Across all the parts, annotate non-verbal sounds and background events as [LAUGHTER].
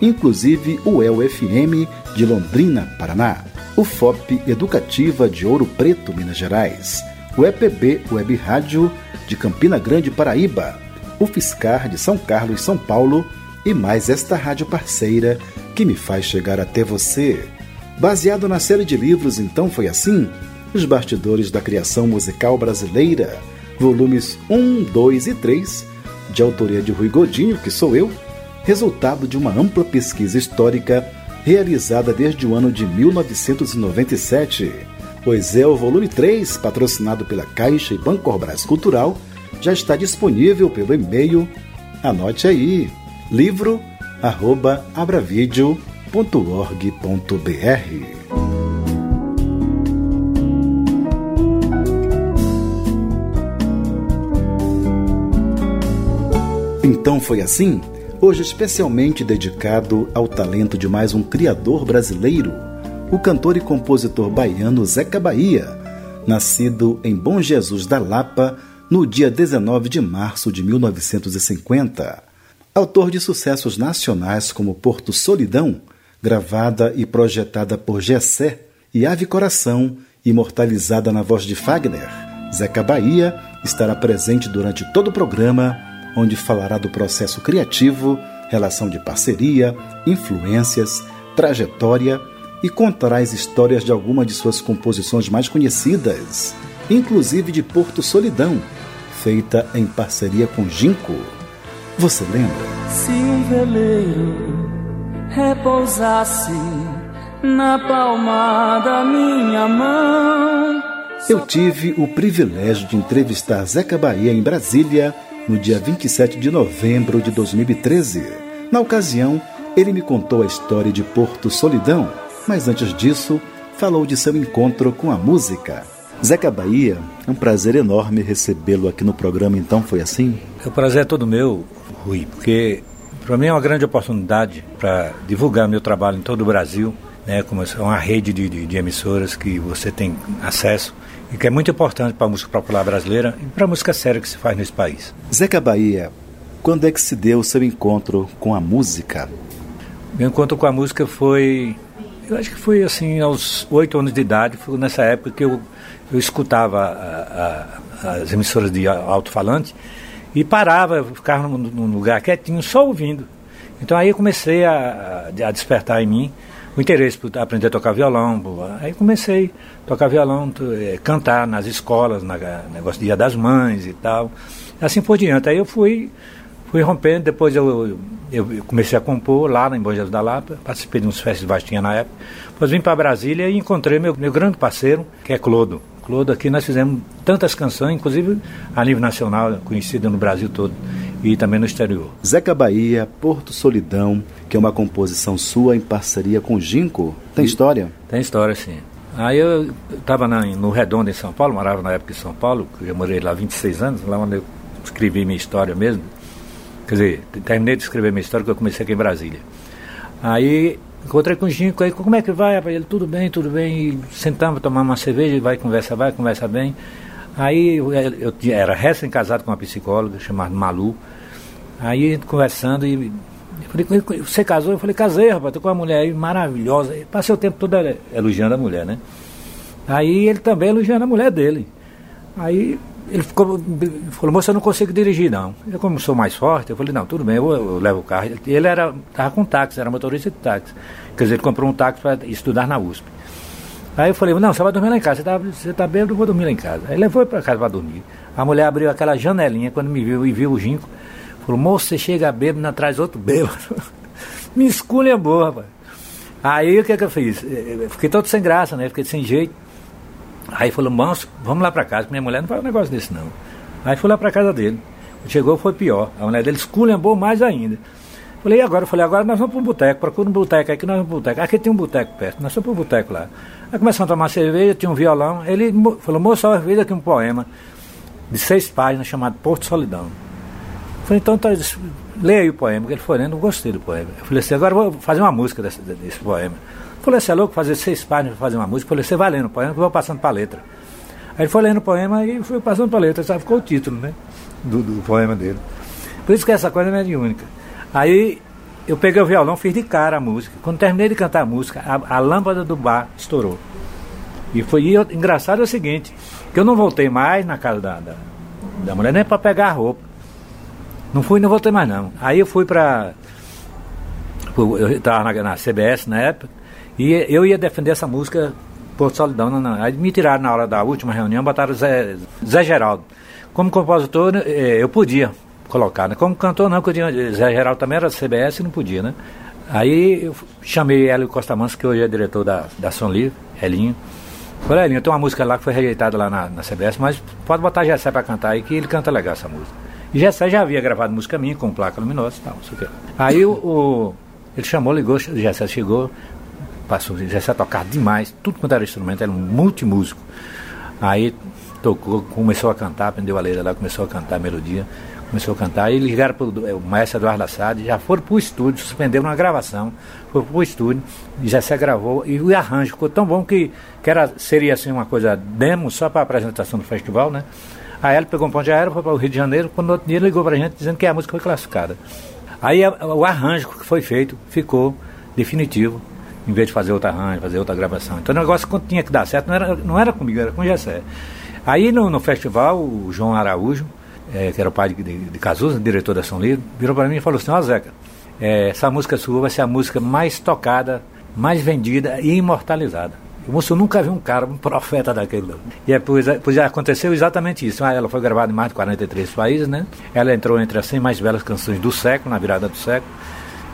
inclusive o El-FM de Londrina, Paraná, o FOP Educativa de Ouro Preto, Minas Gerais, o EPB Web Rádio de Campina Grande, Paraíba, o Fiscar de São Carlos, São Paulo e mais esta rádio parceira que me faz chegar até você. Baseado na série de livros Então Foi Assim, Os Bastidores da Criação Musical Brasileira, volumes 1, 2 e 3, de autoria de Rui Godinho, que sou eu, resultado de uma ampla pesquisa histórica realizada desde o ano de 1997. Pois é, o volume 3, patrocinado pela Caixa e Banco Brás Cultural, já está disponível pelo e-mail. Anote aí: livro@abravideo.org.br. Então foi assim? Hoje especialmente dedicado ao talento de mais um criador brasileiro, o cantor e compositor baiano Zeca Bahia, nascido em Bom Jesus da Lapa no dia 19 de março de 1950. Autor de sucessos nacionais como Porto Solidão, gravada e projetada por Gessé, e Ave Coração, imortalizada na voz de Fagner. Zeca Bahia estará presente durante todo o programa onde falará do processo criativo, relação de parceria, influências, trajetória e contará as histórias de algumas de suas composições mais conhecidas, inclusive de Porto Solidão, feita em parceria com Ginco. Você lembra? Se um veleiro repousasse na palma da minha mão. Eu tive o privilégio de entrevistar Zeca Bahia em Brasília no dia 27 de novembro de 2013. Na ocasião, ele me contou a história de Porto Solidão, mas antes disso, falou de seu encontro com a música. Zeca Bahia, é um prazer enorme recebê-lo aqui no programa, então foi assim? O prazer é todo meu, Rui, porque para mim é uma grande oportunidade para divulgar meu trabalho em todo o Brasil, né, como é uma rede de, de, de emissoras que você tem acesso e que é muito importante para a música popular brasileira e para a música séria que se faz nesse país. Zeca Bahia, quando é que se deu o seu encontro com a música? Meu encontro com a música foi, eu acho que foi assim, aos oito anos de idade, foi nessa época que eu, eu escutava a, a, as emissoras de alto-falante e parava, ficava num, num, lugar quietinho, só ouvindo. Então aí eu comecei a, a despertar em mim o interesse por aprender a tocar violão. Aí comecei a tocar violão, é, cantar nas escolas, na, negócio Dia das Mães e tal. Assim por diante. Aí eu fui, fui rompendo, depois eu, eu comecei a compor lá em Bom Jesus da Lapa, participei de uns festivais que tinha na época. Depois vim para Brasília e encontrei meu, meu grande parceiro, que é Clodo. Clodo, aqui nós fizemos tantas canções, inclusive a nível nacional, conhecida no Brasil todo e também no exterior. Zeca Bahia, Porto Solidão, que é uma composição sua em parceria com Ginco, tem história? Tem história, sim. Aí eu estava no Redondo, em São Paulo, morava na época em São Paulo, eu morei lá 26 anos, lá onde eu escrevi minha história mesmo. Quer dizer, terminei de escrever minha história, que eu comecei aqui em Brasília. Aí encontrei com o Ginco, aí como é que vai? Ele, tudo bem, tudo bem. E sentamos, tomamos uma cerveja, vai, conversa, vai, conversa bem. Aí eu, eu, eu era recém-casado com uma psicóloga chamada Malu. Aí conversando e falei, você casou? Eu falei, casei, rapaz, tô com uma mulher aí maravilhosa. Passei o tempo todo elogiando a mulher, né? Aí ele também elogiando a mulher dele. Aí ele ficou, falou, moça, eu não consigo dirigir, não. Eu, como sou mais forte, eu falei, não, tudo bem, eu, eu levo o carro. Ele era, estava com táxi, era motorista de táxi. Quer dizer, ele comprou um táxi para estudar na USP. Aí eu falei, não, você vai dormir lá em casa, você está você tá bêbado, eu vou dormir lá em casa. Aí levou para casa para dormir. A mulher abriu aquela janelinha quando me viu e viu o Ginco. Falou, moço, você chega bêbado, atrás outro bêbado. [LAUGHS] me esculhambou, rapaz. Aí o que, que eu fiz? Eu fiquei todo sem graça, né? Fiquei sem jeito. Aí falou, moço, vamos lá para casa, minha mulher não faz um negócio desse não. Aí fui lá para casa dele. Chegou, foi pior. A mulher dele esculhambou mais ainda. Falei, e agora? Eu falei, agora nós vamos para um boteco, procura um boteco aqui, nós vamos para um boteco. Aqui tem um boteco perto, nós vamos para um boteco lá. Aí começamos a tomar cerveja, tinha um violão. Ele falou, moço, eu fiz aqui um poema de seis páginas chamado Porto Solidão. Falei, então tá, leia aí o poema, ele foi lendo, não gostei do poema. Eu falei assim, agora vou fazer uma música desse, desse poema. Eu falei, você é louco fazer seis páginas para fazer uma música? Eu falei, você vai lendo o poema que eu vou passando para a letra. Aí ele foi lendo o poema e foi passando para a letra, só ficou o título, né? Do, do poema dele. Por isso que essa coisa é única. Aí eu peguei o violão, fiz de cara a música. Quando terminei de cantar a música, a, a lâmpada do bar estourou. E foi e engraçado é o seguinte, que eu não voltei mais na casa da, da, da mulher nem para pegar a roupa. Não fui, não voltei mais não. Aí eu fui para eu estava na, na, CBS na época e eu ia defender essa música Porto Solidão. Não, não. Aí me tiraram na hora da última reunião, botaram Zé, Zé Geraldo. Como compositor, eh, eu podia colocar, né? Como cantor não, porque Zé Geraldo também era CBS e não podia, né? Aí eu chamei Hélio Costa Manso, que hoje é diretor da, da Som Livre, Helinho. Falei, Helinho, tem uma música lá que foi rejeitada lá na, na CBS, mas pode botar Gessé para cantar aí, que ele canta legal essa música. E já havia gravado música minha com placa luminosa e tal, não sei o que. Aí o, o, ele chamou, ligou, Gessé chegou, passou, Gessé tocava demais, tudo quanto era instrumento, era um multimúsico. Aí tocou, começou a cantar, aprendeu a letra lá, começou a cantar a melodia começou a cantar. Aí ligaram para o maestro Eduardo Assad, já foram para o estúdio, suspenderam uma gravação, foram para o estúdio, se gravou, e o arranjo ficou tão bom que, que era, seria assim uma coisa demo só para apresentação do festival, né? Aí ela pegou um ponto de aéreo, foi para o Rio de Janeiro, quando no outro dia ligou para a gente dizendo que a música foi classificada. Aí a, o arranjo que foi feito ficou definitivo, em vez de fazer outra arranjo, fazer outra gravação. Então o negócio quando tinha que dar certo não era, não era comigo, era com o Gessé. Aí no, no festival, o João Araújo, é, que era o pai de, de, de Cazuza, diretor da São Livre, virou para mim e falou assim, ó Zeca, é, essa música sua vai ser a música mais tocada, mais vendida e imortalizada. O moço nunca viu um cara, um profeta daquele. E é, pois, é, pois aconteceu exatamente isso. Ah, ela foi gravada em mais de 43 países, né? Ela entrou entre as 100 mais belas canções do século, na virada do século.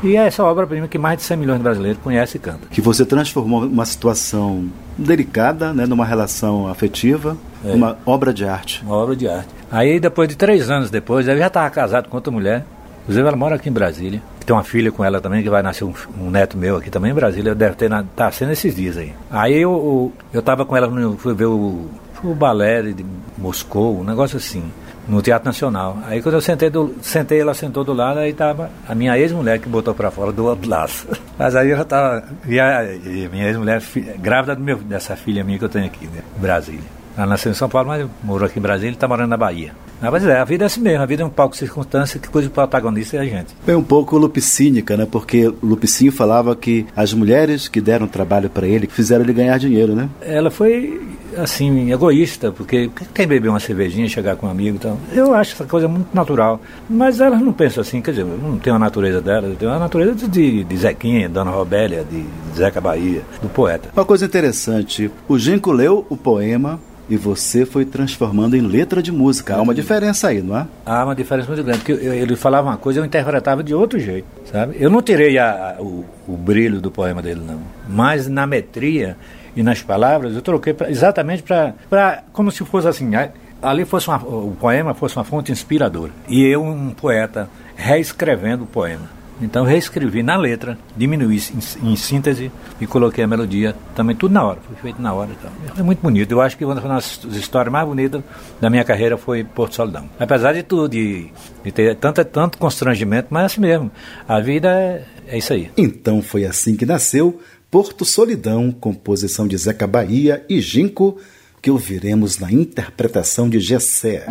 E é essa obra-prima que mais de 100 milhões de brasileiros conhecem e cantam. Que você transformou uma situação delicada, né, numa relação afetiva, é. uma obra de arte. Uma obra de arte. Aí, depois de três anos depois, eu já estava casado com outra mulher. Inclusive, ela mora aqui em Brasília. Tem uma filha com ela também, que vai nascer um, um neto meu aqui também em Brasília. Deve ter, tá sendo esses dias aí. Aí eu, eu, eu com ela, fui ver o, o balé de Moscou, um negócio assim no Teatro Nacional. Aí quando eu sentei, do, sentei ela sentou do lado, aí tava a minha ex-mulher que botou para fora do outro lado. [LAUGHS] Mas aí eu já tava, e a, e minha ex-mulher grávida meu, dessa filha minha que eu tenho aqui, né, Brasília. Ela nasceu em São Paulo, mas morou aqui em Brasília e está morando na Bahia. Mas é, a vida é assim mesmo, a vida é um palco de circunstância que coisa protagonista é a gente. É um pouco lupicínica, né? Porque Lupicínio falava que as mulheres que deram trabalho para ele fizeram ele ganhar dinheiro, né? Ela foi, assim, egoísta, porque quem beber uma cervejinha, chegar com um amigo e tal, eu acho essa coisa muito natural. Mas elas não pensam assim, quer dizer, não tem uma natureza dela, tem uma natureza de, de Zequinha, Dona Robélia, de, Zeca Bahia, do poeta. Uma coisa interessante, o Genco leu o poema e você foi transformando em letra de música. Há uma diferença aí, não é? Há uma diferença muito grande, porque ele falava uma coisa eu interpretava de outro jeito, sabe? Eu não tirei a, a, o, o, brilho do poema dele, não. Mas na metria e nas palavras eu troquei pra, exatamente para. como se fosse assim. Ali fosse uma, o poema fosse uma fonte inspiradora. E eu, um poeta, reescrevendo o poema. Então reescrevi na letra, diminuí em, em, síntese e coloquei a melodia também tudo na hora, foi feito na hora. Então. É muito bonito. Eu acho que uma das histórias mais bonitas da minha carreira foi Porto Solidão. Apesar de tudo, de, de ter tanto, tanto constrangimento, mas é assim mesmo. A vida é, é isso aí. Então foi assim que nasceu Porto Solidão, composição de Zeca Bahia e Ginco, que ouviremos na interpretação de Gessé.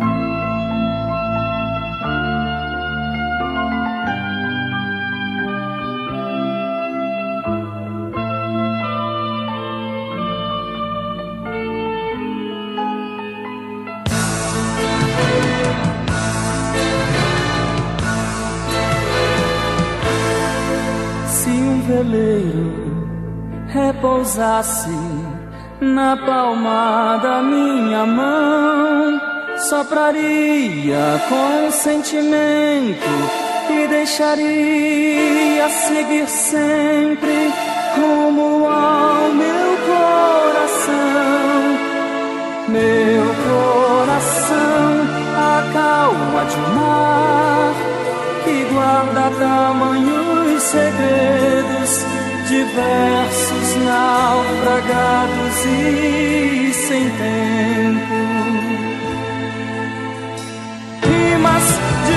Repousasse na palma da minha mão, sopraria com sentimento e deixaria seguir sempre rumo ao meu coração. Meu coração, a calma de um mar que guarda tamanhos segredos diversos naufragados e sem tempo. Rimas de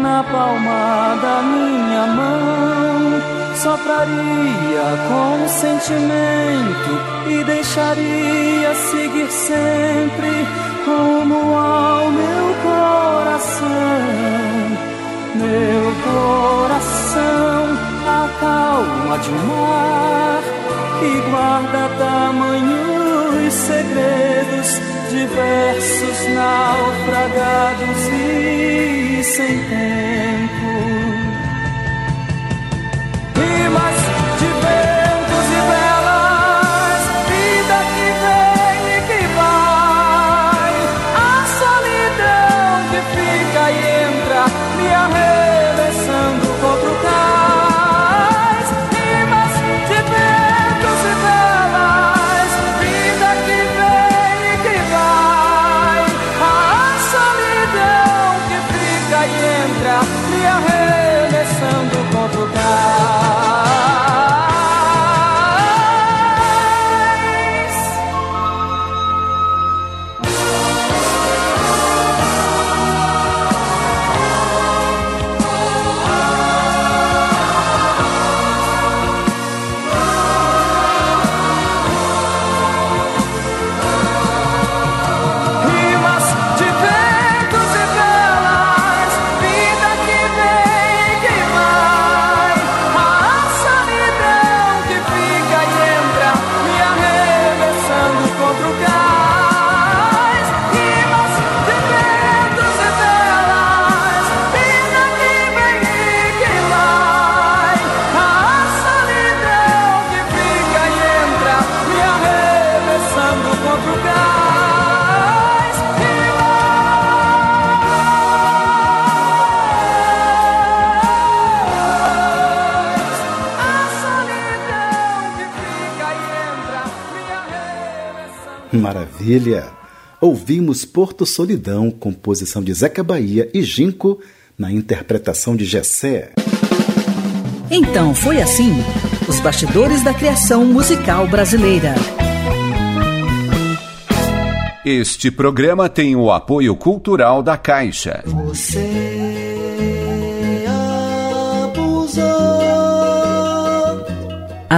na palma da minha mão, sopraria com sentimento e deixaria seguir sempre rumo ao meu coração. Meu coração, a calma de um mar que guarda tamanhos segredos, diversos naufragados e sem tempo. Maravilha! Ouvimos Porto Solidão, composição de Zeca Bahia e Ginco, na interpretação de Gessé. Então foi assim: os bastidores da criação musical brasileira. Este programa tem o apoio cultural da Caixa.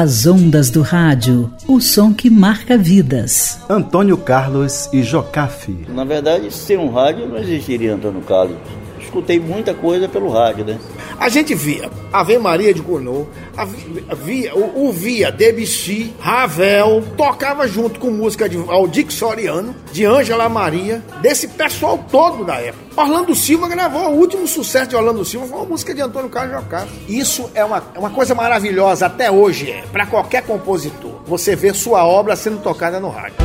As ondas do rádio, o som que marca vidas. Antônio Carlos e Jocafe. Na verdade, sem um rádio não existiria Antônio Carlos. Escutei muita coisa pelo rádio, né? A gente via Ave Maria de Gounod, via, o, o via Debussy, Ravel, tocava junto com música de Aldir Soriano, de Ângela Maria, desse pessoal todo da época. Orlando Silva gravou o último sucesso de Orlando Silva, foi uma música de Antônio Carlos Jocafe. Isso é uma, é uma coisa maravilhosa, até hoje é, para qualquer compositor. Você vê sua obra sendo tocada no rádio.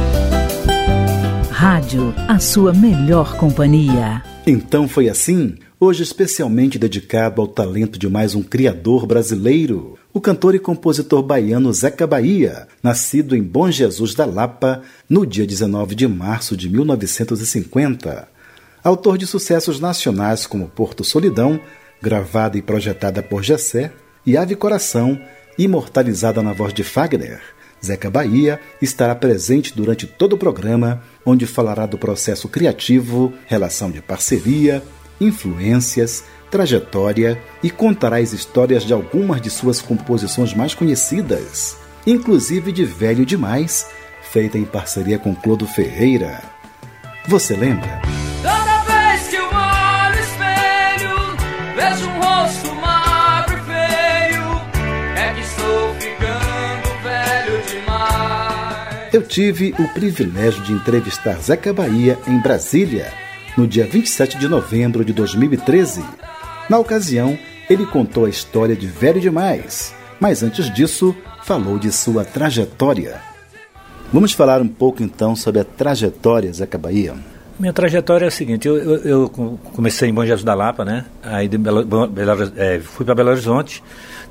Rádio, a sua melhor companhia. Então foi assim, hoje especialmente dedicado ao talento de mais um criador brasileiro, o cantor e compositor baiano Zeca Bahia, nascido em Bom Jesus da Lapa no dia 19 de março de 1950. Autor de sucessos nacionais como Porto Solidão, gravada e projetada por Gessé, e Ave Coração, imortalizada na voz de Fagner. Zeca Bahia estará presente durante todo o programa, onde falará do processo criativo, relação de parceria influências, trajetória e contará as histórias de algumas de suas composições mais conhecidas, inclusive de Velho Demais, feita em parceria com Clodo Ferreira. Você lembra? Toda vez que eu olho espelho, vejo um Eu tive o privilégio de entrevistar Zeca Bahia em Brasília, no dia 27 de novembro de 2013. Na ocasião, ele contou a história de Velho Demais, mas antes disso, falou de sua trajetória. Vamos falar um pouco então sobre a trajetória Zeca Bahia. Minha trajetória é a seguinte, eu, eu, eu comecei em Bom Jesus da Lapa, né? Aí de Belo, Belo, é, fui para Belo Horizonte.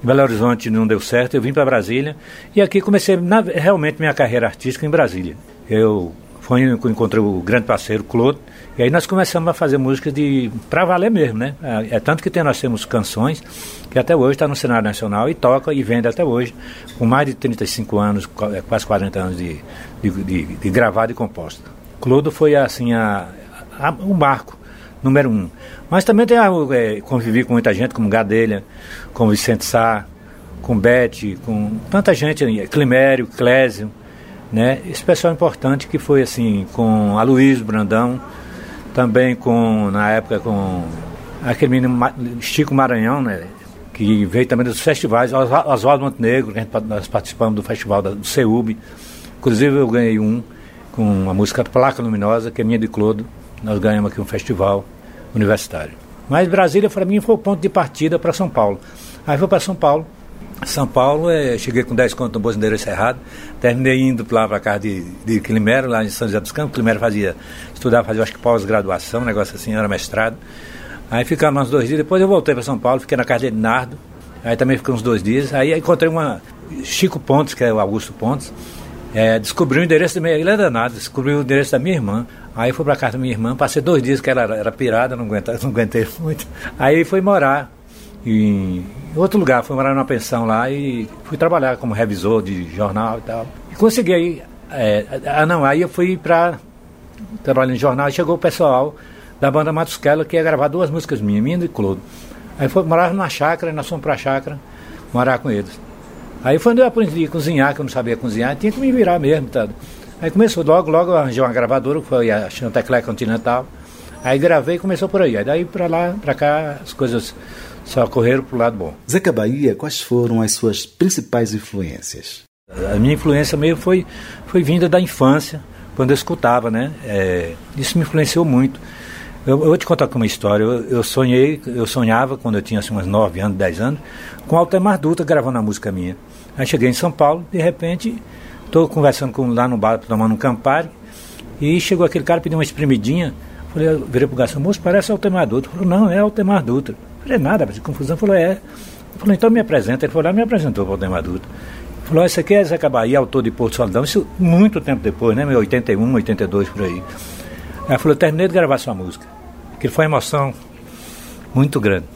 Belo Horizonte não deu certo, eu vim para Brasília e aqui comecei na, realmente minha carreira artística em Brasília. Eu foi encontrei o grande parceiro Claude e aí nós começamos a fazer música de para valer mesmo, né? É, é, tanto que tem, nós temos canções que até hoje está no cenário nacional e toca e vende até hoje, com mais de 35 anos, é, quase 40 anos de, de, de, de gravado e composta. Clodo foi assim a, a, um marco número um. Mas também tem a, é, convivi com muita gente, como Gadelha, com Vicente Sá, com Bete, com tanta gente, Climério, Clésio, né? Esse pessoal importante que foi assim, com Aloysio Brandão, também com, na época, com aquele menino Chico Maranhão, né? Que veio também dos festivais, Oswaldo Montenegro, que nós participamos do festival do CEUB. Inclusive eu ganhei um com a música Placa Luminosa, que é minha de Clodo. Nós ganhamos aqui um festival universitário. Mas Brasília, para mim, foi o ponto de partida para São Paulo. Aí fui para São Paulo. São Paulo, é, cheguei com 10 contos no bolso endereço errado. Terminei indo lá para casa de, de Climero, lá em São José dos Campos. Climero fazia, estudava, fazia acho que pós-graduação, negócio assim, era mestrado. Aí ficamos uns dois dias. Depois eu voltei para São Paulo, fiquei na casa de Nardo. Aí também fiquei uns dois dias. Aí encontrei uma Chico Pontes, que é o Augusto Pontes. É, descobri o endereço da minha. Ele é danado, descobri o endereço da minha irmã. Aí fui para casa da minha irmã, passei dois dias que ela era, era pirada, não, aguentei, [LAUGHS] não aguentei muito. Aí fui morar em outro lugar, fui morar numa pensão lá e fui trabalhar como revisor de jornal e tal. E consegui aí. É, ah, não, aí eu fui para trabalhar em jornal e chegou o pessoal da banda Matusquela que ia gravar duas músicas minhas, minha e Clodo. Aí foi morar na chácara, nós fomos para a chácara morar com eles. Aí foi onde eu aprendi a cozinhar, que eu não sabia cozinhar, tinha que me virar mesmo, tá? Aí começou, logo, logo arranjei uma gravadora, que foi a Chantecler Continental. Aí gravei e começou por aí. Aí daí pra lá, pra cá, as coisas só correram pro lado bom. Zeca Bahia, quais foram as suas principais influências? A minha influência mesmo foi, foi vinda da infância, quando eu escutava, né? É, isso me influenciou muito. Eu, eu, vou te contar uma história. Eu, eu, sonhei, eu sonhava quando eu tinha assim, uns 9 anos, 10 anos, com Altemar Dutra gravando a música minha. Aí cheguei em São Paulo, de repente, estou conversando com, lá no bar, tomando um Campari, e chegou aquele cara pediu uma espremidinha. Falei, eu virei pro garçom, moço, parece Altemar Dutra. Falou, não, é Altemar Dutra. Falei, nada, de confusão. Falou, é. Ele falou, então me apresenta. Ele falou, ah, me apresentou para Altemar Dutra. Falou, esse aqui é Zeca Bahia, autor de Porto Solidão. Isso muito tempo depois, né? 81, 82, por aí. Aí falou, terminei de gravar sua música que foi uma emoção muito grande.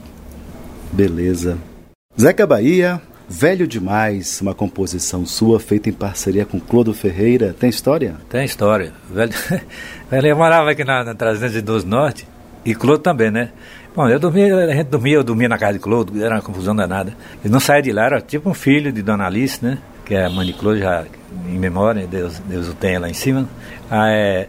Beleza. Zeca Bahia, Velho Demais, uma composição sua feita em parceria com Clodo Ferreira. Tem história? Tem história. Velho, [LAUGHS] Velho morava aqui na, na 312 Norte e Clodo também, né? Bom, eu dormia, a gente dormia, eu dormia na casa de Clodo, era uma confusão danada. Ele não saía de lá, era tipo um filho de Dona Alice, né? Que é a mãe de Clodo, já em memória, Deus, Deus o tenha lá em cima. Ah, é,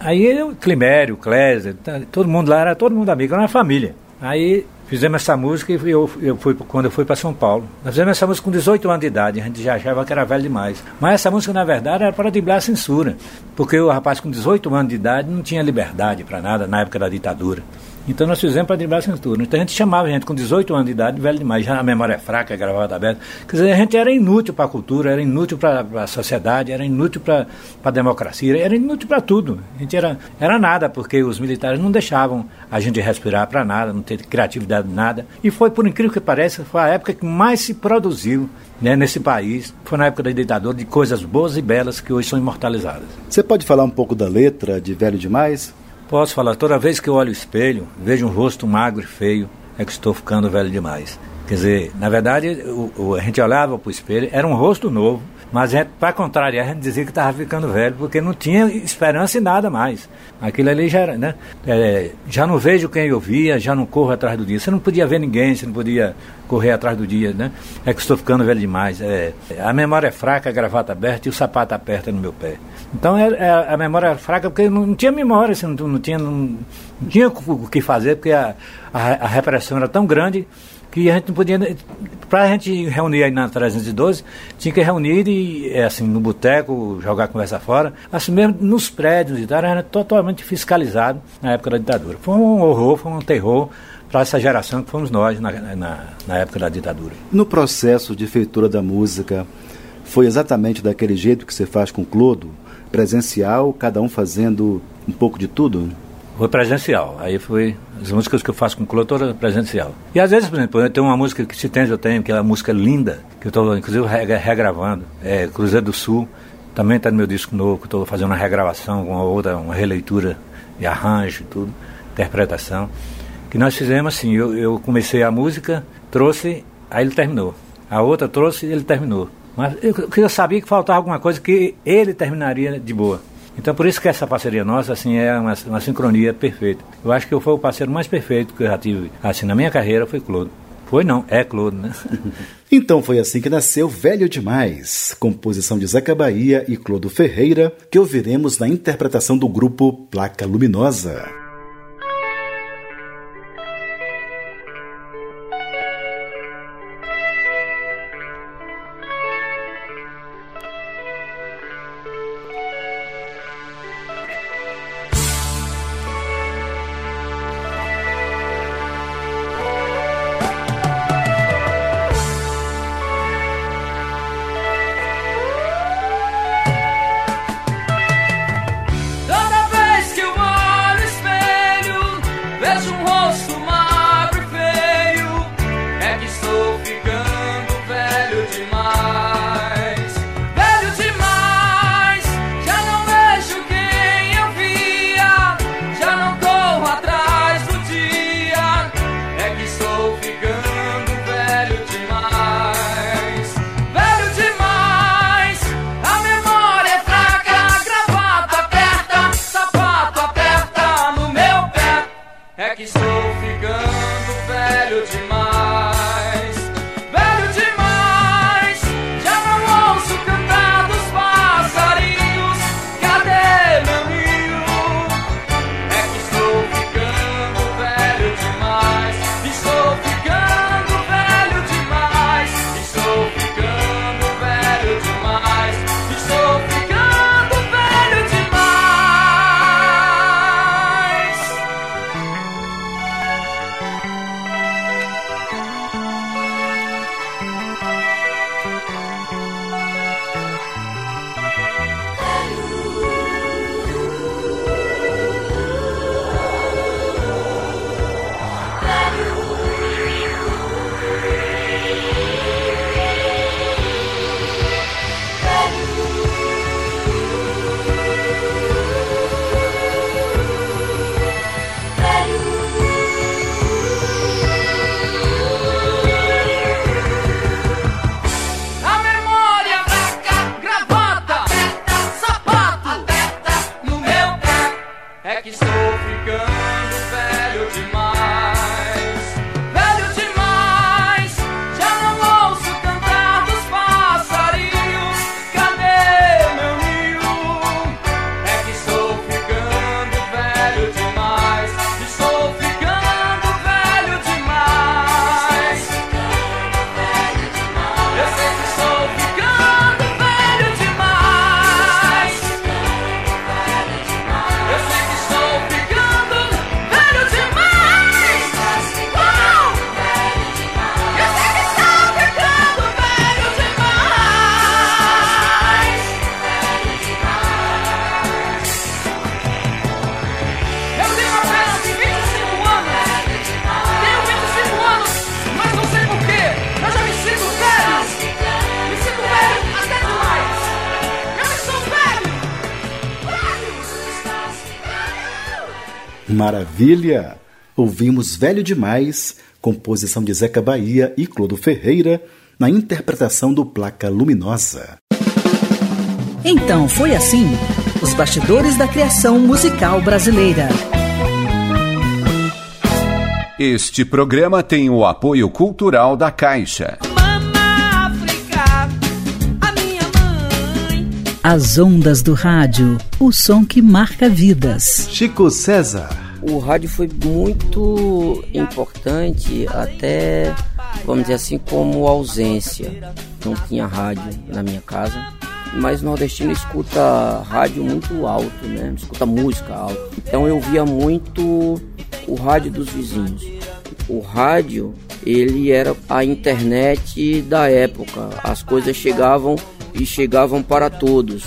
Aí eu, Climério, Clésia, tá, todo mundo lá era todo mundo amigo, era uma família. Aí fizemos essa música e eu, eu fui, quando eu fui para São Paulo. Nós fizemos essa música com 18 anos de idade, a gente já achava que era velho demais. Mas essa música, na verdade, era para driblar a censura, porque o rapaz com 18 anos de idade não tinha liberdade para nada na época da ditadura. Então nós fizemos para driblar a censura. Então a gente chamava a gente com 18 anos de idade, velho demais, já a memória é fraca, gravada aberta. Quer dizer, a gente era inútil para a cultura, era inútil para a sociedade, era inútil para a democracia, era inútil para tudo. A gente era, era nada, porque os militares não deixavam a gente respirar para nada, não ter criatividade nada. E foi, por incrível que pareça, foi a época que mais se produziu né, nesse país. Foi na época da ditadura de coisas boas e belas que hoje são imortalizadas. Você pode falar um pouco da letra de Velho Demais? Posso falar, toda vez que eu olho o espelho, vejo um rosto magro e feio, é que estou ficando velho demais. Quer dizer, na verdade, o, o, a gente olhava para o espelho, era um rosto novo, Mas para contrariar, a gente dizia que estava ficando velho, porque não tinha esperança em nada mais. Aquilo ali já era, né? É, já não vejo quem eu via, já não corro atrás do dia. Você não podia ver ninguém, você não podia correr atrás do dia, né? É que estou ficando velho demais. É, a memória é fraca, a gravata aberta e o sapato aperta no meu pé. Então é, é a memória é fraca porque não, tinha memória, assim, não, tinha, não, não, tinha o que fazer, porque a, a, a repressão era tão grande que a gente não podia. Para a gente reunir aí na 312, tinha que reunir e, assim, no boteco, jogar conversa fora, assim mesmo nos prédios e tal, era totalmente fiscalizado na época da ditadura. Foi um horror, foi um terror para essa geração que fomos nós na, na, na época da ditadura. No processo de feitura da música, foi exatamente daquele jeito que você faz com Clodo? Presencial, cada um fazendo um pouco de tudo? Foi presencial. Aí foi as músicas que eu faço com o Clô, presencial. E às vezes, por exemplo, tem uma música que se tem, eu tenho, que é uma música linda, que eu estou, inclusive, regravando, é Cruzeiro do Sul, também está no meu disco novo, que estou fazendo uma regravação, uma outra, uma releitura de arranjo e tudo, interpretação. Que nós fizemos assim, eu, eu comecei a música, trouxe, aí ele terminou. A outra trouxe e ele terminou. Mas eu, sabia que faltava alguma coisa que ele terminaria de boa. Então, por isso que essa parceria nossa, assim, é uma, uma sincronia perfeita. Eu acho que eu fui o parceiro mais perfeito que eu já tive, assim, na minha carreira, foi Claude. Foi não, é Claude, né? [LAUGHS] então foi assim que nasceu Velho Demais, composição de Zeca Bahia e Clodo Ferreira, que ouviremos na interpretação do grupo Placa Luminosa. Maravilha! Ouvimos Velho Demais, composição de Zeca Bahia e Clodo Ferreira, na interpretação do Placa Luminosa. Então foi assim: os bastidores da criação musical brasileira. Este programa tem o apoio cultural da Caixa. Mama África, a minha mãe. As ondas do rádio, o som que marca vidas. Chico César. O rádio foi muito importante até, vamos dizer assim, como ausência. Não tinha rádio na minha casa, mas o nordestino escuta rádio muito alto, né? Escuta música alto. Então eu via muito o rádio dos vizinhos. O rádio, ele era a internet da época. As coisas chegavam e chegavam para todos.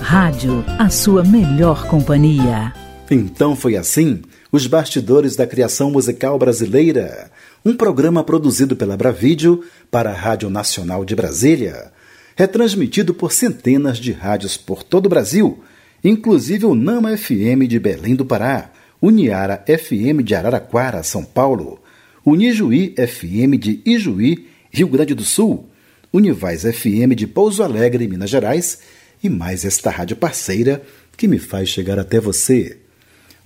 Rádio, a sua melhor companhia. Então foi assim: Os Bastidores da Criação Musical Brasileira, um programa produzido pela Bravídeo para a Rádio Nacional de Brasília, retransmitido por centenas de rádios por todo o Brasil, inclusive o Nama FM de Belém do Pará, Uniara FM de Araraquara, São Paulo, Unijuí FM de Ijuí, Rio Grande do Sul, Univais FM de Pouso Alegre, Minas Gerais, e mais esta rádio parceira que me faz chegar até você.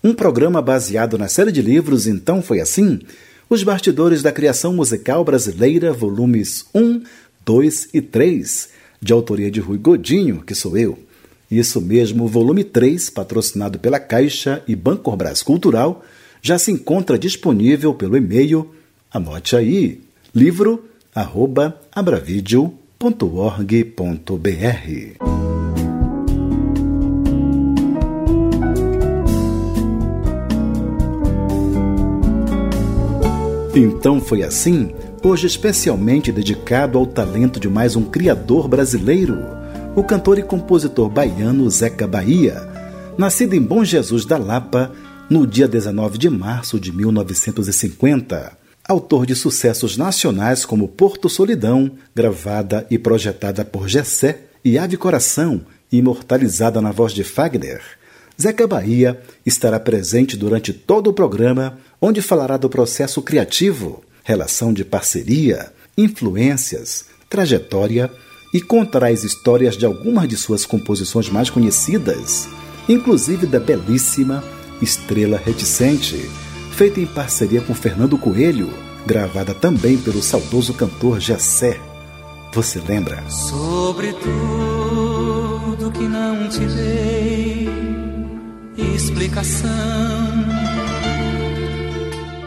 Um programa baseado na série de livros Então Foi Assim, Os Bastidores da Criação Musical Brasileira, volumes 1, 2 e 3, de autoria de Rui Godinho, que sou eu. Isso mesmo, o volume 3, patrocinado pela Caixa e Banco Brás Cultural, já se encontra disponível pelo e-mail, anote aí, livro Então foi assim, hoje especialmente dedicado ao talento de mais um criador brasileiro, o cantor e compositor baiano Zeca Bahia, nascido em Bom Jesus da Lapa no dia 19 de março de 1950. Autor de sucessos nacionais como Porto Solidão, gravada e projetada por Gessé, e Ave Coração, imortalizada na voz de Fagner. Zeca Bahia estará presente durante todo o programa, onde falará do processo criativo, relação de parceria, influências, trajetória e contará as histórias de algumas de suas composições mais conhecidas, inclusive da belíssima Estrela Reticente, feita em parceria com Fernando Coelho, gravada também pelo saudoso cantor Jessé. Você lembra? Sobre tudo que não te dei explicação.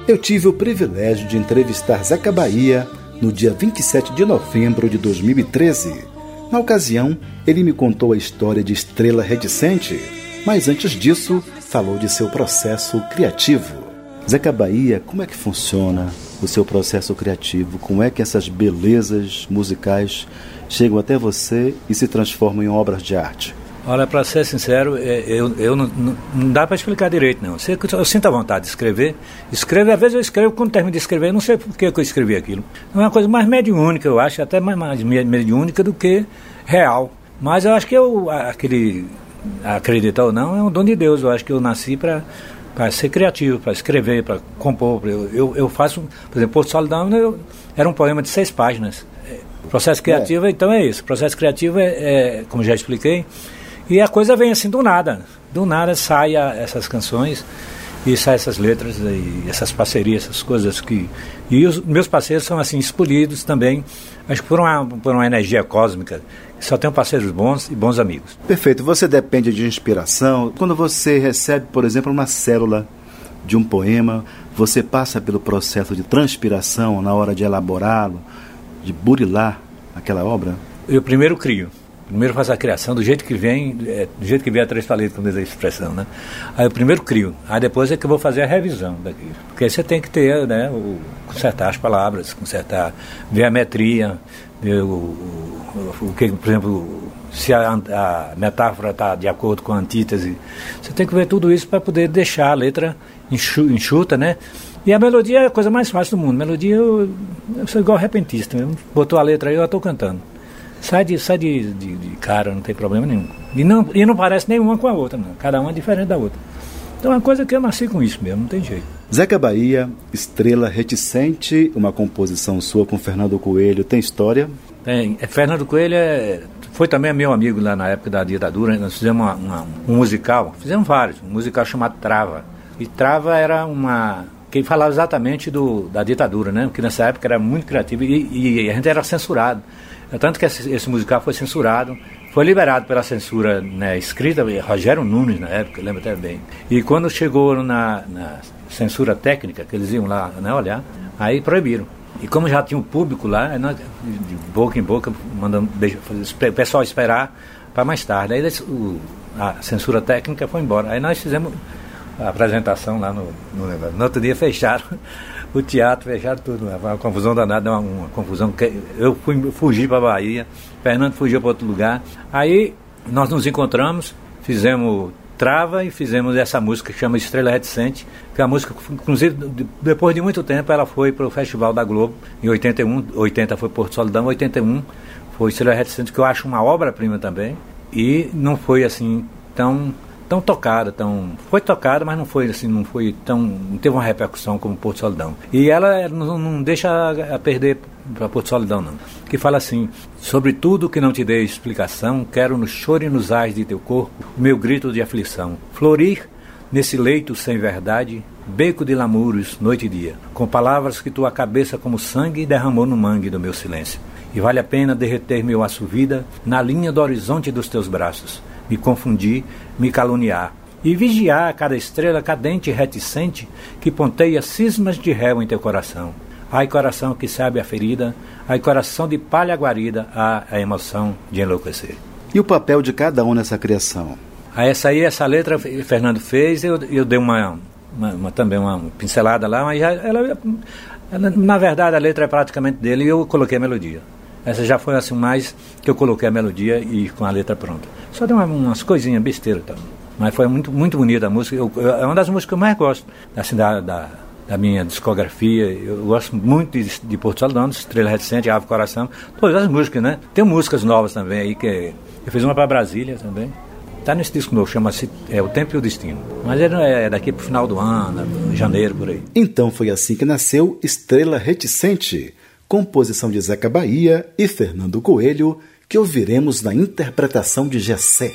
Eu tive o privilégio de entrevistar Zeca Bahia no dia 27 de novembro de 2013. Na ocasião, ele me contou a história de Estrela Reticente, mas antes disso, falou de seu processo criativo. Zeca Bahia, como é que funciona o seu processo criativo? Como é que essas belezas musicais chegam até você e se transformam em obras de arte? Olha, para ser sincero, é, eu, eu não, não, dá para explicar direito, não. Eu, sinto a vontade de escrever. Escrevo, às vezes eu escrevo, quando termino de escrever, eu não sei por que eu escrevi aquilo. É uma coisa mais mediúnica, eu acho, até mais, mais mediúnica do que real. Mas eu acho que eu, aquele, acreditar ou não, é um dom de Deus. Eu acho que eu nasci para para ser criativo, para escrever, para compor. Eu, eu, eu, faço, por exemplo, Porto Solidão eu, era um poema de seis páginas. Processo criativo, é. então, é isso. Processo criativo é, é, como já expliquei, e a coisa vem assim do nada. Do nada sai a, essas canções e saem essas letras e essas parcerias, essas coisas que. E os meus parceiros são assim escolhidos também, acho que por uma, por uma energia cósmica. Só tenho parceiros bons e bons amigos. Perfeito. Você depende de inspiração. Quando você recebe, por exemplo, uma célula de um poema, você passa pelo processo de transpiração na hora de elaborá-lo, de burilar aquela obra? Eu primeiro crio. Primeiro faço a criação do jeito que vem, é, do jeito que vem a três paletas, como diz a expressão, né? Aí eu primeiro crio, aí depois é que eu vou fazer a revisão daquilo. Porque aí você tem que ter, né, o, consertar as palavras, consertar, ver a metria, ver o, o, o que, por exemplo, se a, a metáfora está de acordo com a antítese. Você tem que ver tudo isso para poder deixar a letra enxuta, né? E a melodia é a coisa mais fácil do mundo. Melodia, eu, eu sou igual repentista mesmo. Botou a letra aí, eu estou cantando. Sai de, sai de, de, de, cara, não tem problema nenhum. E não, e não parece nenhuma com a outra, não. Cada uma é diferente da outra. Então é uma coisa que eu nasci com isso mesmo, não tem jeito. Zeca Bahia, Estrela Reticente, uma composição sua com Fernando Coelho, tem história? Tem. É, Fernando Coelho é, foi também meu amigo lá na época da ditadura, nós fizemos uma, uma, um musical, fizemos vários, um musical chamado Trava. E Trava era uma. Quem falava exatamente do, da ditadura, né? Que nessa época era muito criativo e, e a gente era censurado. Tanto que esse, esse, musical foi censurado, foi liberado pela censura né, escrita, Rogério Nunes na época, lembro até bem. E quando chegou na, na censura técnica, que eles iam lá né, olhar, aí proibiram. E como já tinha um público lá, de boca em boca, mandando o pessoal esperar para mais tarde. Aí o, a censura técnica foi embora. Aí nós fizemos a apresentação lá no, no negócio. No outro dia fecharam [LAUGHS] o teatro, fecharam tudo. Né? Uma confusão danada, uma, uma confusão. Eu fui, fugi para a Bahia, Fernando fugiu para outro lugar. Aí nós nos encontramos, fizemos Trava e fizemos essa música que chama Estrela Reticente, que é a música, inclusive, depois de muito tempo, ela foi para o Festival da Globo, em 81, 80 foi Porto Solidão, 81 foi Estrela Reticente, que eu acho uma obra-prima também, e não foi assim tão tão tocada, tão foi tocada, mas não foi assim, não foi tão, não teve uma repercussão como Porto Solidão. E ela não, não deixa a perder para Porto Solidão não. Que fala assim: sobre tudo que não te dei explicação, quero no choro e nos ais de teu corpo o meu grito de aflição. Florir nesse leito sem verdade, beco de lamúrios, noite e dia, com palavras que tua cabeça como sangue derramou no mangue do meu silêncio. E vale a pena derreter meu vida na linha do horizonte dos teus braços me confundir, me caluniar, e vigiar cada estrela cadente e reticente que ponteia cismas de réu em teu coração. Ai, coração que sabe a ferida, ai, coração de palha guarida, há a emoção de enlouquecer. E o papel de cada um nessa criação? Ah, essa aí, essa letra Fernando fez, eu, eu dei uma, uma, uma também uma pincelada lá, mas ela, ela, na verdade a letra é praticamente dele e eu coloquei a melodia. Essa já foi assim mais que eu coloquei a melodia e com a letra pronta. Só deu umas coisinhas besteiras, tá? mas foi muito muito bonita a música. Eu, eu, é uma das músicas que eu mais gosto assim, da, da, da minha discografia. Eu gosto muito de, de Porto Salão, Estrela Reticente, Ave Coração, todas as músicas, né? Tem músicas novas também aí que eu fiz uma para Brasília também. Tá nesse disco novo, chama-se é, O Tempo e o Destino. Mas ele é daqui pro final do ano, janeiro, por aí. Então foi assim que nasceu Estrela Reticente composição de Zeca Bahia e Fernando Coelho, que ouviremos na interpretação de Gessé.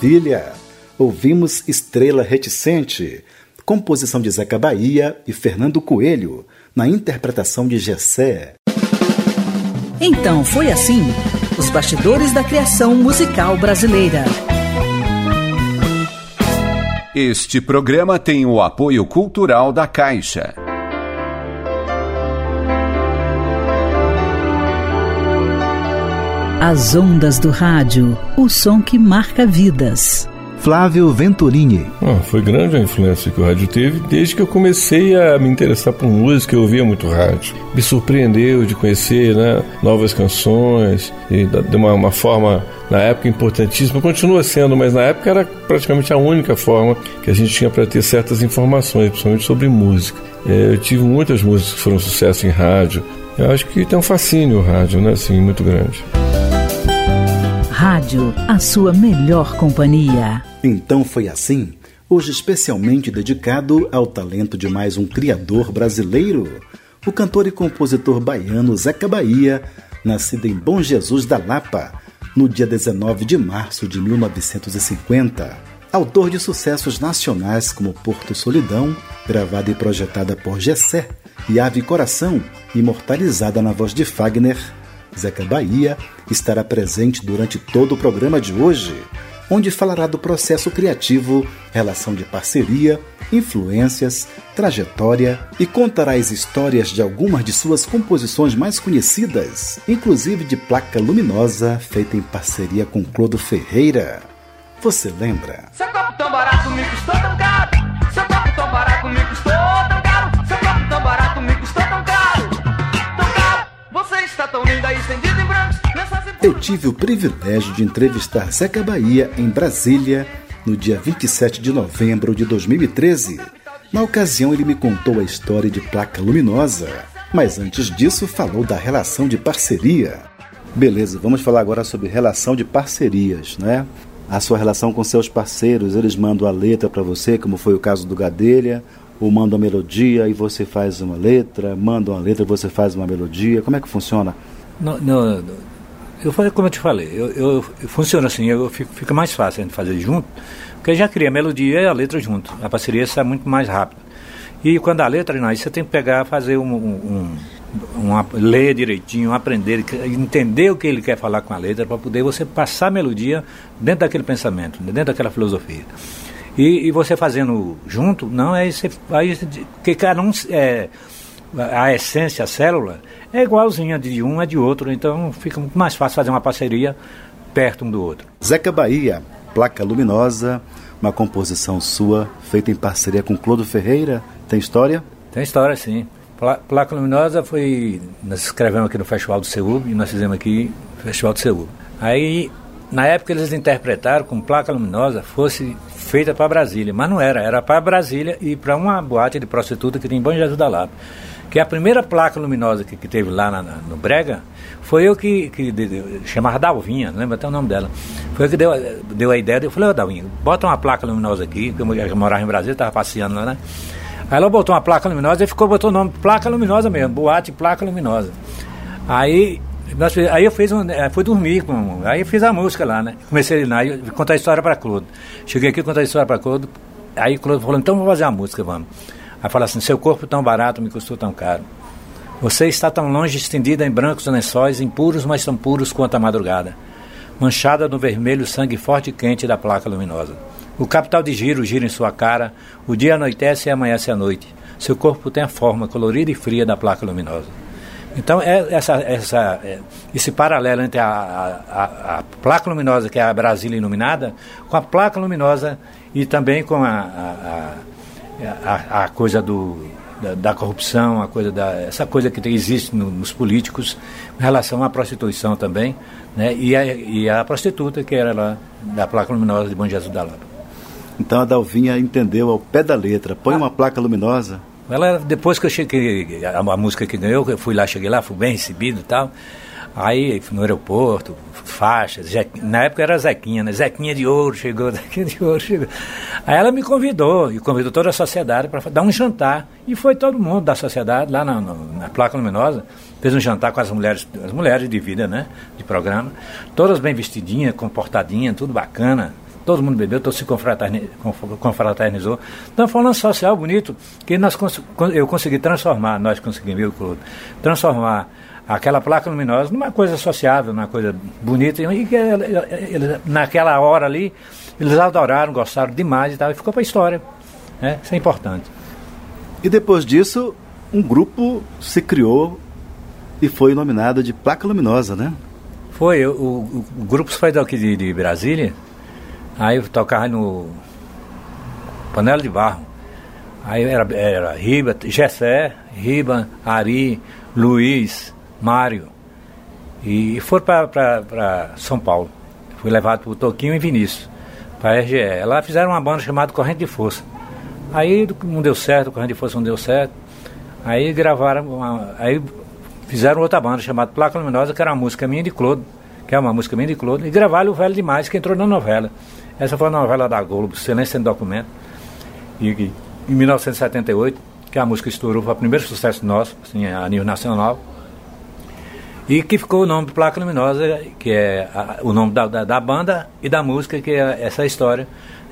Maravilha! Ouvimos Estrela Reticente, composição de Zeca Bahia e Fernando Coelho, na interpretação de Gessé. Então foi assim: os bastidores da criação musical brasileira. Este programa tem o apoio cultural da Caixa. As ondas do rádio, o som que marca vidas. Flávio Venturini. Ah, foi grande a influência que o rádio teve desde que eu comecei a me interessar por música, eu ouvia muito rádio. Me surpreendeu de conhecer né, novas canções, e de uma, uma forma, na época, importantíssima. Continua sendo, mas na época era praticamente a única forma que a gente tinha para ter certas informações, principalmente sobre música. É, eu tive muitas músicas que foram sucesso em rádio. Eu acho que tem um fascínio o rádio, né? Assim, muito grande. Rádio, a sua melhor companhia. Então foi assim, hoje especialmente dedicado ao talento de mais um criador brasileiro, o cantor e compositor baiano Zeca Bahia, nascido em Bom Jesus da Lapa, no dia 19 de março de 1950. Autor de sucessos nacionais como Porto Solidão, gravada e projetada por Gessé, e Ave Coração, imortalizada na voz de Fagner, Zeca Bahia estará presente durante todo o programa de hoje, onde falará do processo criativo, relação de parceria, influências, trajetória e contará as histórias de algumas de suas composições mais conhecidas, inclusive de Placa Luminosa, feita em parceria com Clodo Ferreira. Você lembra? Seu copo tão barato me custou tão caro. Seu copo tão barato me custou tão linda estendida em. Nessas Eu tive o privilégio de entrevistar Zeca Bahia em Brasília no dia 27 de novembro de 2013. Na ocasião, ele me contou a história de Placa Luminosa, mas antes disso falou da relação de parceria. Beleza, vamos falar agora sobre relação de parcerias, né? A sua relação com seus parceiros, eles mandam a letra para você, como foi o caso do Gadelha, ou mandam a melodia e você faz uma letra, mandam a letra e você faz uma melodia. Como é que funciona? No, no- eu falei como eu te falei, eu, eu, funciona assim, eu fico, fica mais fácil a gente fazer junto, porque já cria a melodia e a letra junto. A parceria sai muito mais rápido. E quando a letra não, aí você tem que pegar, fazer um, um, um uma- ler direitinho, aprender, entender o que ele quer falar com a letra, para poder você passar a melodia dentro daquele pensamento, dentro daquela filosofia. E, e você fazendo junto, não, aí você. Aí, que cada um. É, a essência, a célula, é igualzinha de um a de outro, então fica muito mais fácil fazer uma parceria perto um do outro. Zeca Bahia, Placa Luminosa, uma composição sua, feita em parceria com Clodo Ferreira. Tem história? Tem história, sim. Pla- Placa Luminosa foi. Nós escrevemos aqui no Festival do Seúl e nós fizemos aqui no Festival do Seúl. Aí, na época, eles interpretaram com Placa Luminosa fosse feita para Brasília, mas não era, era para Brasília e para uma boate de prostituta que tem em Bom Jesus da Lapa. Que a primeira placa luminosa que, que teve lá na- no Brega foi eu que, que de, de, chamava Dalvinha, não lembro até o nome dela. Foi eu que deu, deu a ideia, eu falei, ô Dalvinha, bota uma placa luminosa aqui, porque eu, eu morava em Brasília, estava passeando lá, né? Aí ela botou uma placa luminosa e ficou, botou o nome Placa Luminosa mesmo, Boate Placa Luminosa. Aí, nós, aí eu fiz um, eh, fui dormir, com, aí eu fiz a música lá, né? Comecei lá, contar a história para Clodo. Cheguei aqui, contar a história para Clodo, aí Clodo falou, então vamos fazer a música, vamos. Aí fala assim, seu corpo tão barato me custou tão caro. Você está tão longe, estendida em brancos lençóis, impuros, mas tão puros quanto a madrugada. Manchada no vermelho sangue forte e quente da placa luminosa. O capital de giro gira em sua cara, o dia anoitece e amanhece a noite. Seu corpo tem a forma colorida e fria da placa luminosa. Então, é essa, essa, é, esse paralelo entre a, a, a- placa luminosa, que é a Brasília iluminada, com a placa luminosa e também com a, a- a- coisa do, da, da corrupção, a coisa da, essa coisa que existe no- nos políticos em relação à prostituição também, né? e, a, e a prostituta, que era lá da placa luminosa de Bom Jesus da Lapa. Então a Dalvinha entendeu ao pé da letra. Põe uma placa luminosa. Ela, depois que eu cheguei, a, a música que ganhou, eu fui lá, cheguei lá, fui bem recebido e tal. Aí no aeroporto, faixas, na época era Zequinha, né? Zequinha de ouro chegou, [LAUGHS] Zequinha de ouro chegou. Aí ela me convidou, e convidou toda a sociedade para dar um jantar. E foi todo mundo da sociedade, lá na, no- na placa luminosa, fez um jantar com as mulheres, as mulheres de vida, né? De programa. Todas bem vestidinhas, comportadinhas, tudo bacana. Todo mundo bebeu, todo se confraternizou. Então foi um lance social bonito que nós, eu consegui transformar, nós conseguimos, eu, Clodo, transformar aquela placa luminosa numa coisa sociável, numa coisa bonita, e que naquela hora ali eles adoraram, gostaram demais e tal, e ficou para a história. Né? Isso é importante. E depois disso, um grupo se criou e foi nominado de Placa Luminosa, né? Foi, o, o, o grupo foi daqui de, de Brasília, aí eu tocava no Panela de Barro. Aí era, era Riba, Gessé, Riba, Ari, Luiz, Mário. E foram para São Paulo. Fui levado para o Toquinho e Vinícius, para a RGE. Lá fizeram uma banda chamada Corrente de Força. Aí não deu certo, Corrente de Força não deu certo. Aí gravaram, uma, aí fizeram outra banda chamada Placa Luminosa, que era uma música minha de Clodo, que é uma música minha de Clodo, e gravaram o Velho Demais, que entrou na novela. Essa foi a novela da Globo, Silêncio sem Documento. E, em 1978, que a música estourou, foi o primeiro sucesso nosso, assim, a nível nacional. E que ficou o nome de Placa Luminosa, que é a, o nome da, da, da, banda e da música, que é essa história,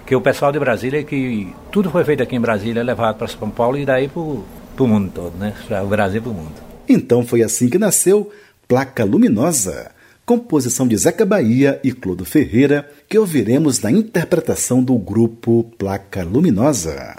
que o pessoal de Brasília, que tudo foi feito aqui em Brasília, levado para São Paulo e daí para o mundo todo, né? O Brasil para o mundo. Então foi assim que nasceu Placa Luminosa, composição de Zeca Bahia e Clodo Ferreira, que ouviremos na interpretação do grupo Placa Luminosa.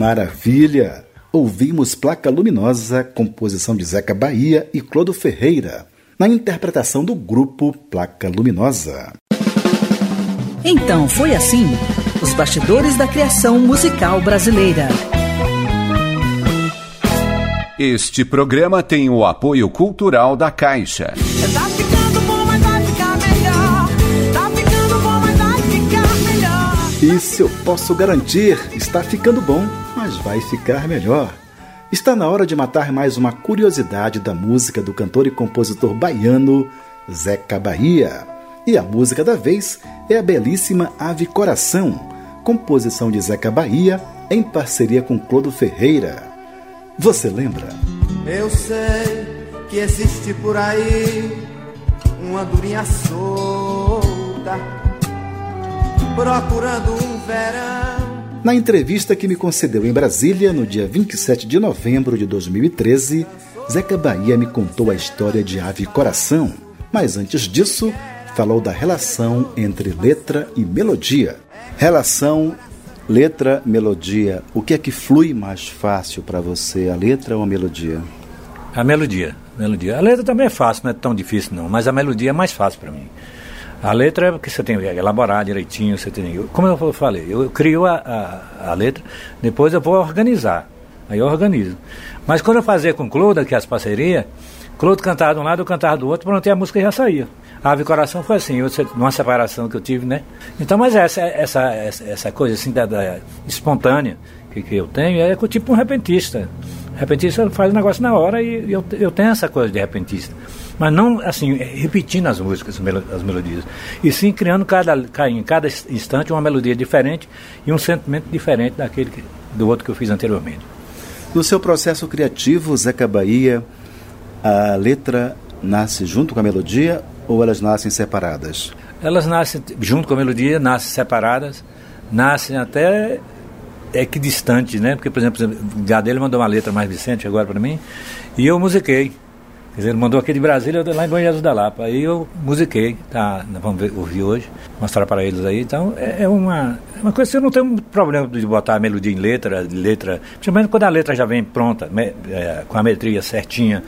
Maravilha! Ouvimos Placa Luminosa, composição de Zeca Bahia e Clodo Ferreira, na interpretação do grupo Placa Luminosa. Então foi assim: os bastidores da criação musical brasileira. Este programa tem o apoio cultural da Caixa. Tá ficando bom, mas vai ficar melhor. Tá ficando bom, mas vai ficar melhor. Isso eu posso garantir, está ficando bom, mas vai ficar melhor. Está na hora de matar mais uma curiosidade da música do cantor e compositor baiano Zeca Bahia. E a música da vez é a belíssima Ave Coração, composição de Zeca Bahia em parceria com Clodo Ferreira. Você lembra? Eu sei que existe por aí uma durinha solta, procurando um verão. Na entrevista que me concedeu em Brasília no dia 27 de novembro de 2013, Zeca Bahia me contou a história de Ave Coração. Mas antes disso, falou da relação entre letra e melodia. Relação letra melodia. O que é que flui mais fácil para você, a letra ou a melodia? A melodia, melodia. A letra também é fácil, não é tão difícil não, mas a melodia é mais fácil para mim. A letra é porque você tem que elaborar direitinho, você tem, como eu falei, eu crio a, a, a, letra, depois eu vou organizar, aí eu organizo. Mas quando eu fazia com o Clodo, que é as parcerias, Clodo cantava de um lado, eu cantava do outro, pronto, e a música já saía. A Ave Coração foi assim, numa separação que eu tive, né? Então, mas essa, essa, essa, essa coisa assim da, da espontânea que, que eu tenho é tipo um repentista. Repentista faz o negócio na hora e eu, eu tenho essa coisa de repentista. Mas não assim, repetindo as músicas, as melodias. E sim criando cada, em cada instante uma melodia diferente e um sentimento diferente daquele que, do outro que eu fiz anteriormente. No seu processo criativo, Zeca Bahia, a letra nasce junto com a melodia ou elas nascem separadas? Elas nascem junto com a melodia, nascem separadas, nascem até é que distante, né? Porque, por exemplo, Gadelha mandou uma letra mais Vicente agora para mim e eu musiquei. Quer dizer, ele mandou aqui de Brasília, lá em Bom Jesus da Lapa. Aí eu musiquei, tá? Vamos ver, ouvir hoje, mostrar para eles aí. Então, é, é uma, é uma coisa que eu não tenho problema de botar a melodia em letra, letra, principalmente quando a letra já vem pronta, me, é, com a metria certinha,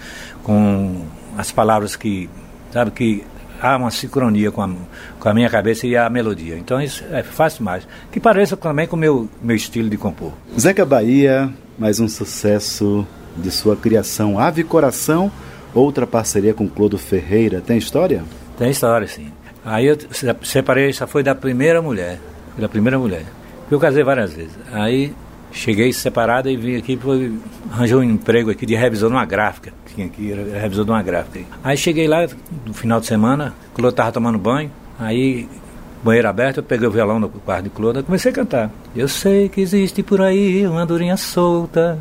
com as palavras que, sabe, que há uma sincronia com a, com a minha cabeça e a melodia. Então isso é fácil mais. Que pareça também com o meu, meu estilo de compor. Zeca Bahia, mais um sucesso de sua criação. Ave Coração, outra parceria com Clodo Ferreira. Tem história? Tem história, sim. Aí eu separei, essa foi da primeira mulher. Da primeira mulher. Eu casei várias vezes. Aí cheguei separado e vim aqui, foi, arranjou um emprego aqui de revisão numa gráfica. Tinha aqui, revisão de uma gráfica. Aí cheguei lá no final de semana, o Clô estava tomando banho, aí banheiro aberto, eu peguei o violão no quarto de Cloda e comecei a cantar. Eu sei que existe por aí uma andorinha solta.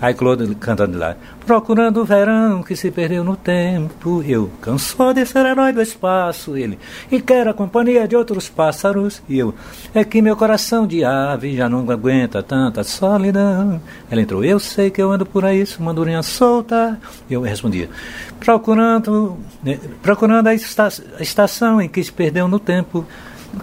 Aí Claude cantando lá, procurando o verão que se perdeu no tempo. Eu, cansou de ser herói do espaço, ele, e quero a companhia de outros pássaros. E eu, é que meu coração de ave já não aguenta tanta solidão. Ela entrou, eu sei que eu ando por aí, uma andorinha solta. Eu respondia, procurando, né, procurando a, a estação em que se perdeu no tempo.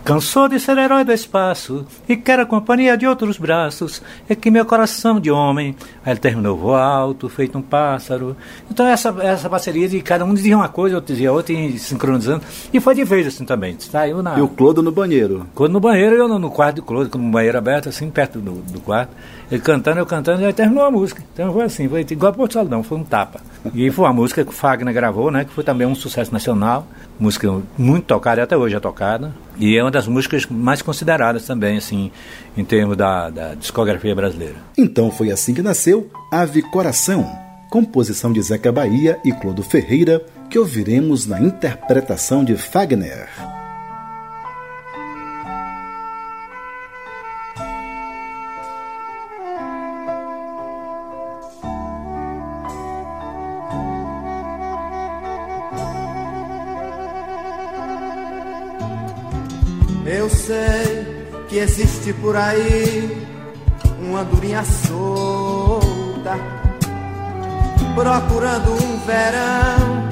Cansou de ser herói do espaço e quer a companhia de outros braços. É que meu coração de homem. Aí ele terminou voo alto, feito um pássaro. Então essa, essa parceria de cada um dizia uma coisa, outro dizia outra, e sincronizando. E foi de vez assim também. Saiu na... E o Clodo no banheiro? Clodo no banheiro eu no, no quarto do Clodo, com o banheiro aberto, assim, perto do, do quarto. Ele cantando, eu cantando, e aí terminou a música. Então foi assim, foi igual a Porto Salão, foi um tapa. E foi uma música que o Fagner gravou, né? Que foi também um sucesso nacional. Música muito tocada, até hoje é tocada. E é uma das músicas mais consideradas também, assim, em termos da, da discografia brasileira. Então foi assim que nasceu Ave Coração, composição de Zeca Bahia e Clodo Ferreira, que ouviremos na interpretação de Fagner. Existe por aí uma andorinha solta, procurando um verão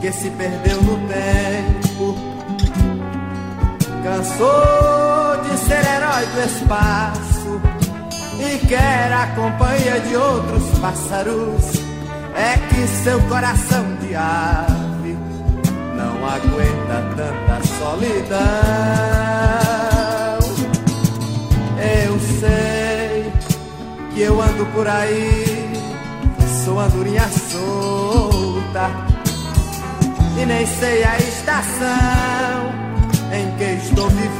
que se perdeu no tempo. Cansou de ser herói do espaço e quer a companhia de outros pássaros. É que seu coração de ave não aguenta tanta solidão. Eu sei que eu ando por aí sou andorinha solta e nem sei a estação em que estou vivendo.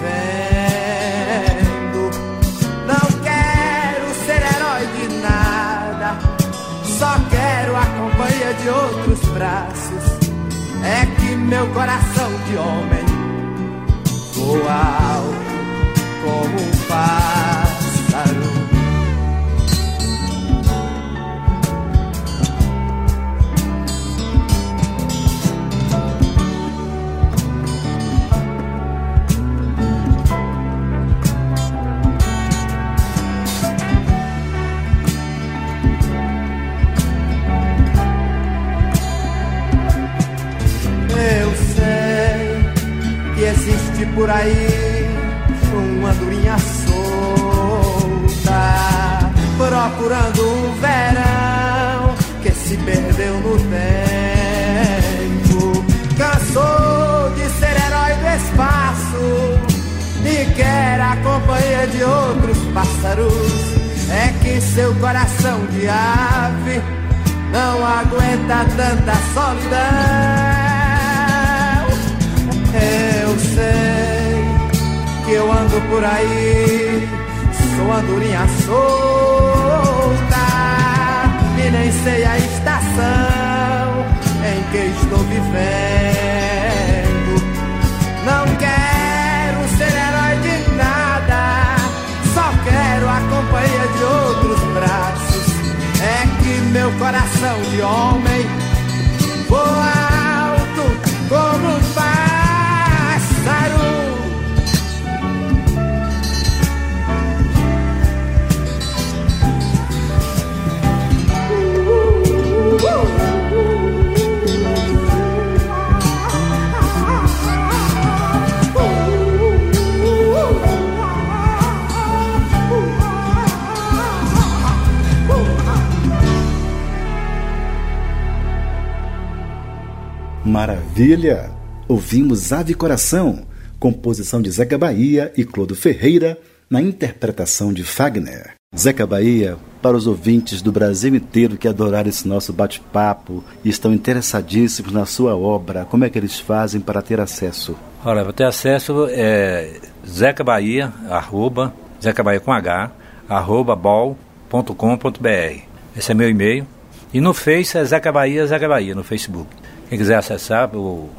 Não quero ser herói de nada, só quero a companhia de outros braços. É que meu coração de homem voa alto como um pássaro. Existe por aí uma andorinha solta procurando um verão que se perdeu no tempo. Cansou de ser herói do espaço e quer a companhia de outros pássaros. É que seu coração de ave não aguenta tanta solidão. Sei que eu ando por aí, sou andorinha solta e nem sei a estação em que estou vivendo. Não quero ser herói de nada, só quero a companhia de outros braços. É que meu coração de homem voa Maravilha! Ouvimos Ave Coração, composição de Zeca Bahia e Clodo Ferreira, na interpretação de Fagner. Zeca Bahia, para os ouvintes do Brasil inteiro que adoraram esse nosso bate-papo e estão interessadíssimos na sua obra, como é que eles fazem para ter acesso? Olha, para ter acesso é Zeca Bahia, arroba, Zeca Bahia com H, arroba bol.com.br. Esse é meu e-mail. E no Face é Zeca Bahia, Zeca Bahia, no Facebook. Quem quiser acessar ou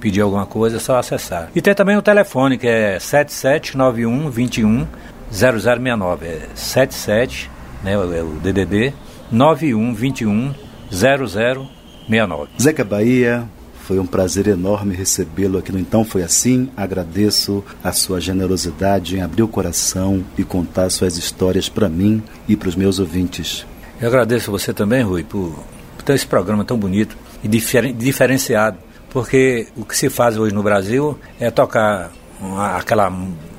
pedir alguma coisa, é só acessar. E tem também o telefone, que é 7791 21 0069. É 77, né, é o DDD, 91 21 0069. Zeca Bahia, foi um prazer enorme recebê-lo aqui no Então Foi Assim. Agradeço a sua generosidade em abrir o coração e contar suas histórias para mim e para os meus ouvintes. Eu agradeço você também, Rui, por, por ter esse programa tão bonito e diferen, diferenciado, porque o que se faz hoje no Brasil é tocar uma, aquela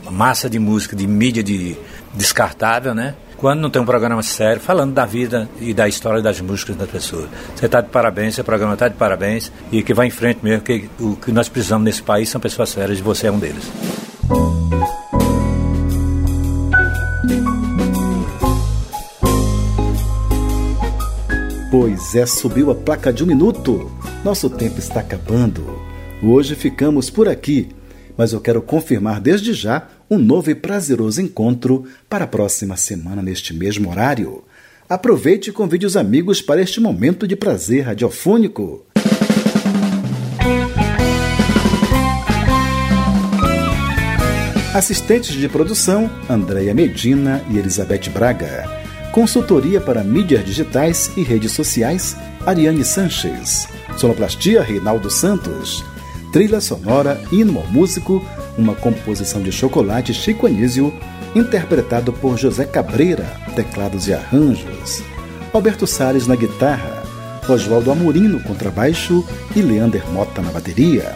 massa de música, de mídia de, descartável, né? Quando não tem um programa sério, falando da vida e da história das músicas das pessoas. Você está de parabéns, seu programa está de parabéns e que vai em frente mesmo, que o que nós precisamos nesse país são pessoas sérias e você é um deles. Pois é, subiu a placa de um minuto. Nosso tempo está acabando. Hoje ficamos por aqui, mas eu quero confirmar desde já um novo e prazeroso encontro para a próxima semana neste mesmo horário. Aproveite e convide os amigos para este momento de prazer radiofônico. Assistentes de produção: Andréia Medina e Elizabeth Braga. Consultoria para mídias digitais e redes sociais: Ariane Sanches. Sonoplastia: Reinaldo Santos. Trilha sonora: Hino ao Músico, uma composição de Chocolate Chico Anísio, interpretado por José Cabreira, teclados e arranjos. Alberto Salles na guitarra, Oswaldo Amorim no contrabaixo e Leander Mota na bateria.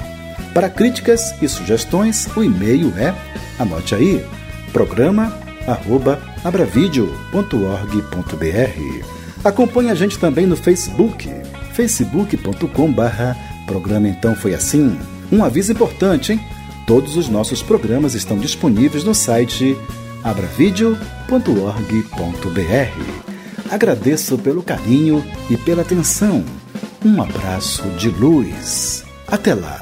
Para críticas e sugestões, o e-mail é, anote aí, programa arroba abravideo.org.br. Acompanhe a gente também no Facebook, facebook.com barra programa Então Foi Assim. Um aviso importante, hein? Todos os nossos programas estão disponíveis no site abravideo.org.br. Agradeço pelo carinho e pela atenção. Um abraço de luz. Até lá.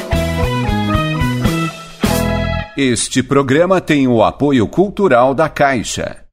Este programa tem o apoio cultural da Caixa.